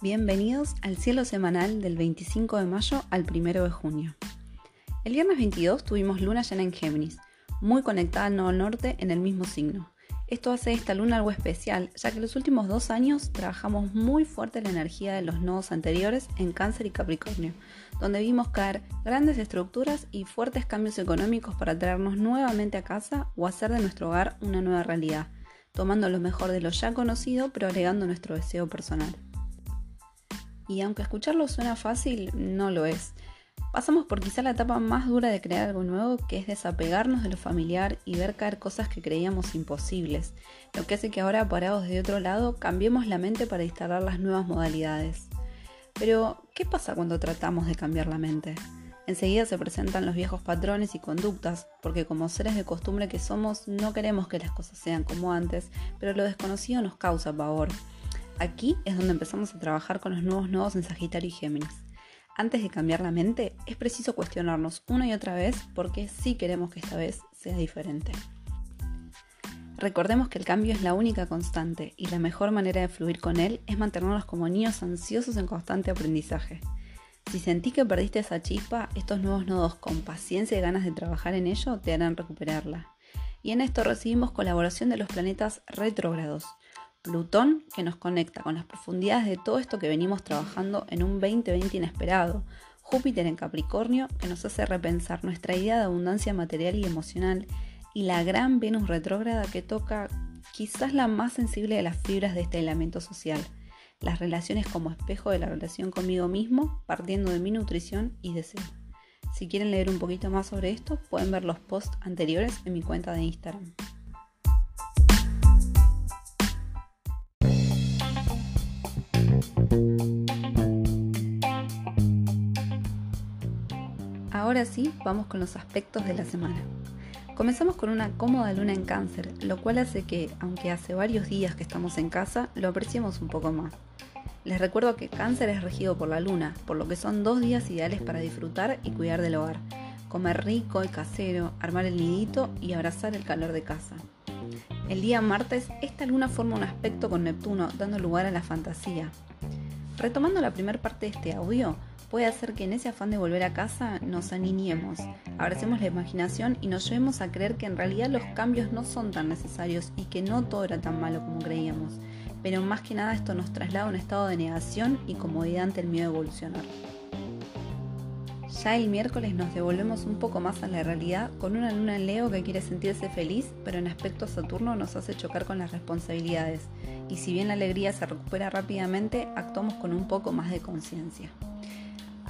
Bienvenidos al cielo semanal del 25 de mayo al 1 de junio. El viernes 22 tuvimos luna llena en Géminis, muy conectada al nodo norte en el mismo signo. Esto hace esta luna algo especial, ya que los últimos dos años trabajamos muy fuerte la energía de los nodos anteriores en Cáncer y Capricornio, donde vimos caer grandes estructuras y fuertes cambios económicos para traernos nuevamente a casa o hacer de nuestro hogar una nueva realidad, tomando lo mejor de lo ya conocido pero agregando nuestro deseo personal. Y aunque escucharlo suena fácil, no lo es. Pasamos por quizá la etapa más dura de crear algo nuevo, que es desapegarnos de lo familiar y ver caer cosas que creíamos imposibles, lo que hace que ahora, parados de otro lado, cambiemos la mente para instalar las nuevas modalidades. Pero, ¿qué pasa cuando tratamos de cambiar la mente? Enseguida se presentan los viejos patrones y conductas, porque como seres de costumbre que somos, no queremos que las cosas sean como antes, pero lo desconocido nos causa pavor. Aquí es donde empezamos a trabajar con los nuevos nodos en Sagitario y Géminis. Antes de cambiar la mente, es preciso cuestionarnos una y otra vez por qué sí queremos que esta vez sea diferente. Recordemos que el cambio es la única constante y la mejor manera de fluir con él es mantenernos como niños ansiosos en constante aprendizaje. Si sentís que perdiste esa chispa, estos nuevos nodos con paciencia y ganas de trabajar en ello te harán recuperarla. Y en esto recibimos colaboración de los planetas retrógrados, Plutón, que nos conecta con las profundidades de todo esto que venimos trabajando en un 2020 inesperado. Júpiter en Capricornio, que nos hace repensar nuestra idea de abundancia material y emocional. Y la gran Venus retrógrada que toca quizás la más sensible de las fibras de este elemento social. Las relaciones como espejo de la relación conmigo mismo, partiendo de mi nutrición y deseo. Si quieren leer un poquito más sobre esto, pueden ver los posts anteriores en mi cuenta de Instagram. Ahora sí, vamos con los aspectos de la semana. Comenzamos con una cómoda luna en cáncer, lo cual hace que, aunque hace varios días que estamos en casa, lo apreciemos un poco más. Les recuerdo que cáncer es regido por la luna, por lo que son dos días ideales para disfrutar y cuidar del hogar, comer rico y casero, armar el nidito y abrazar el calor de casa. El día martes, esta luna forma un aspecto con Neptuno, dando lugar a la fantasía. Retomando la primera parte de este audio, puede hacer que en ese afán de volver a casa nos aniñemos, abracemos la imaginación y nos llevemos a creer que en realidad los cambios no son tan necesarios y que no todo era tan malo como creíamos. Pero más que nada esto nos traslada a un estado de negación y comodidad ante el miedo a evolucionar. Ya el miércoles nos devolvemos un poco más a la realidad con una luna en Leo que quiere sentirse feliz, pero en aspecto Saturno nos hace chocar con las responsabilidades. Y si bien la alegría se recupera rápidamente, actuamos con un poco más de conciencia.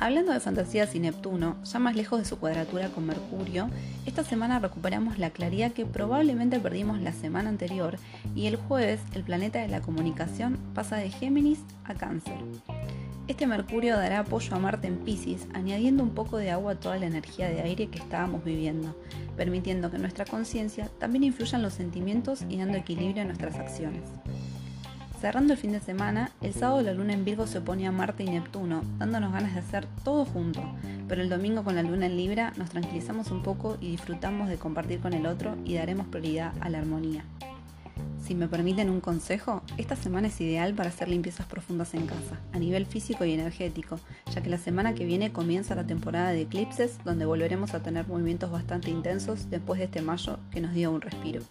Hablando de fantasías y Neptuno, ya más lejos de su cuadratura con Mercurio, esta semana recuperamos la claridad que probablemente perdimos la semana anterior y el jueves el planeta de la comunicación pasa de Géminis a Cáncer. Este Mercurio dará apoyo a Marte en Pisces, añadiendo un poco de agua a toda la energía de aire que estábamos viviendo, permitiendo que nuestra conciencia también influya en los sentimientos y dando equilibrio a nuestras acciones. Cerrando el fin de semana, el sábado la luna en Virgo se oponía a Marte y Neptuno, dándonos ganas de hacer todo junto, pero el domingo con la luna en Libra nos tranquilizamos un poco y disfrutamos de compartir con el otro y daremos prioridad a la armonía. Si me permiten un consejo, esta semana es ideal para hacer limpiezas profundas en casa, a nivel físico y energético, ya que la semana que viene comienza la temporada de eclipses, donde volveremos a tener movimientos bastante intensos después de este mayo que nos dio un respiro.